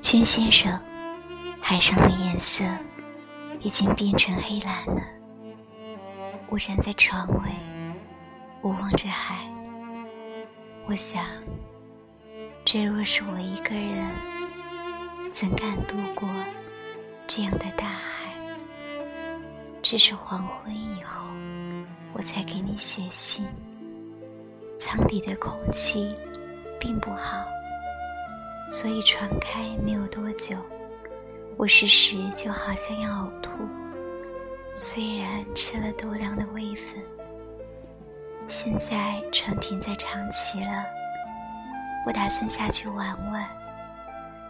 君先生，海上的颜色已经变成黑蓝了。我站在船尾，我望着海。我想，这若是我一个人，怎敢度过这样的大海？只是黄昏以后，我才给你写信。舱底的空气并不好。所以船开没有多久，我时时就好像要呕吐。虽然吃了多量的胃粉，现在船停在长崎了，我打算下去玩玩。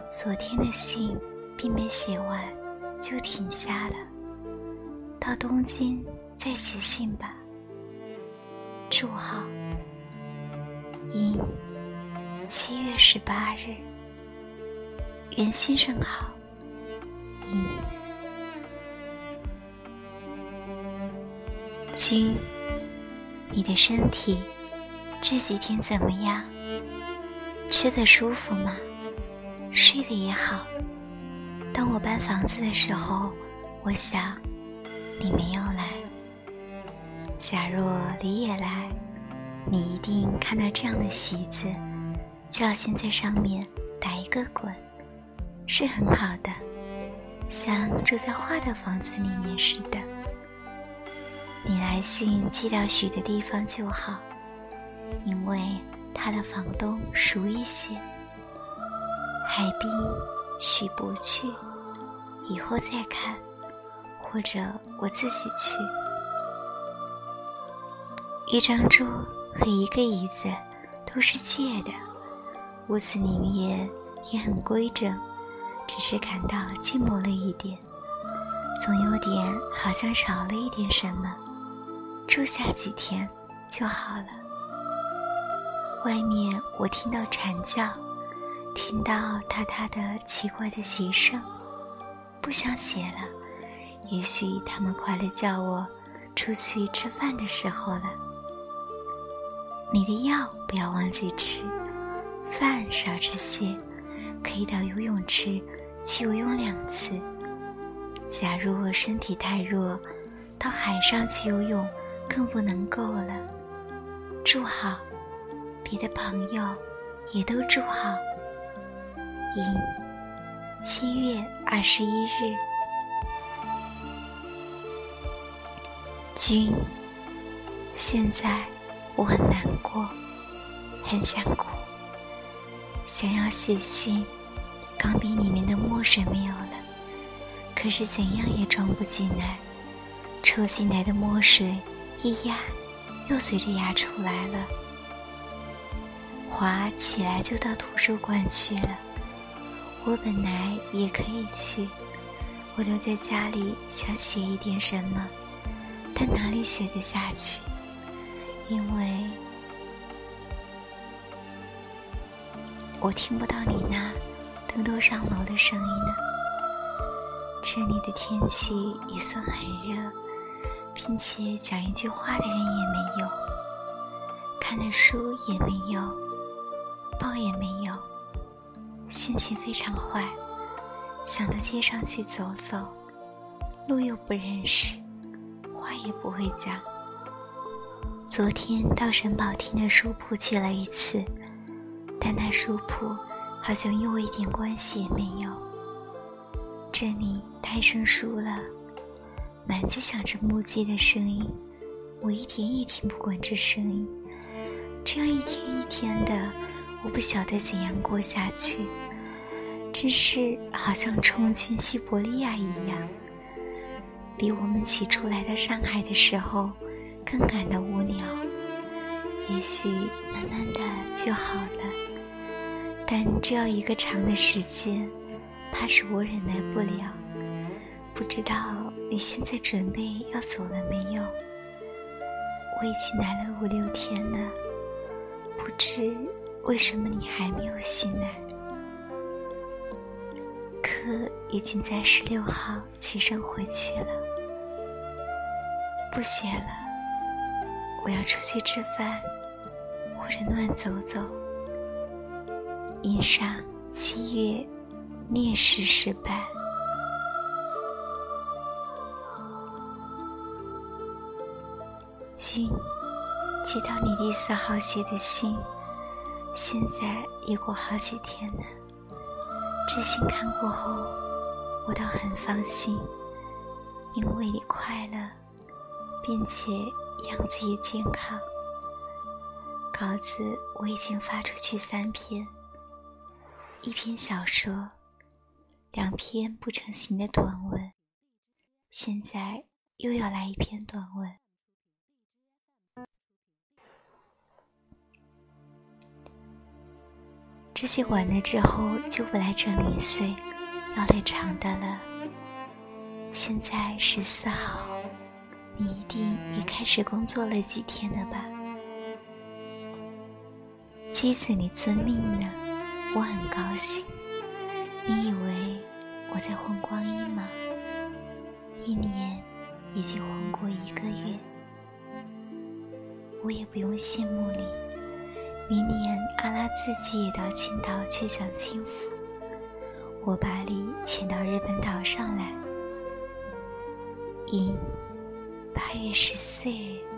昨天的信并没写完，就停下了。到东京再写信吧。祝好。因七月十八日。袁先生好，尹君，你的身体这几天怎么样？吃的舒服吗？睡得也好。当我搬房子的时候，我想你没有来。假若你也来，你一定看到这样的席子，就要先在上面打一个滚。是很好的，像住在花的房子里面似的。你来信寄到许的地方就好，因为他的房东熟一些。海滨许不去，以后再看，或者我自己去。一张桌和一个椅子都是借的，屋子里面也很规整。只感到寂寞了一点，总有点好像少了一点什么。住下几天就好了。外面我听到蝉叫，听到他他的奇怪的鞋声，不想写了。也许他们快来叫我出去吃饭的时候了。你的药不要忘记吃，饭少吃些，可以到游泳池。去游泳两次。假如我身体太弱，到海上去游泳更不能够了。住好，别的朋友也都住好。一七月二十一日，君，现在我很难过，很想哭，想要写信。钢笔里面的墨水没有了，可是怎样也装不进来。抽进来的墨水一压，又随着压出来了。滑起来就到图书馆去了。我本来也可以去，我留在家里想写一点什么，但哪里写得下去？因为我听不到你那。偷偷上楼的声音呢？这里的天气也算很热，并且讲一句话的人也没有，看的书也没有，报也没有，心情非常坏，想到街上去走走，路又不认识，话也不会讲。昨天到沈宝厅的书铺去了一次，但那书铺。好像与我一点关系也没有。这里太生疏了，满街响着木屐的声音，我一点也听不惯这声音。这样一天一天的，我不晓得怎样过下去，真是好像冲去西伯利亚一样，比我们起初来到上海的时候更感到无聊。也许慢慢的就好了。但这要一个长的时间，怕是我忍耐不了。不知道你现在准备要走了没有？我已经来了五六天了，不知为什么你还没有醒来。课已经在十六号起身回去了，不写了。我要出去吃饭，或者乱走走。印上七月烈士失败。君，接到你第四号写的信，现在已过好几天了。这信看过后，我倒很放心，因为你快乐，并且样子也健康。稿子我已经发出去三篇，一篇小说，两篇不成形的短文，现在又要来一篇短文。这些完了之后就不来这零碎，要来长的了。现在十四号，你一定也开始工作了几天了吧？妻子，你遵命呢，我很高兴。你以为我在混光阴吗？一年已经混过一个月，我也不用羡慕你。明年阿拉自己也到青岛去享清福，我把你请到日本岛上来。一八月十四日。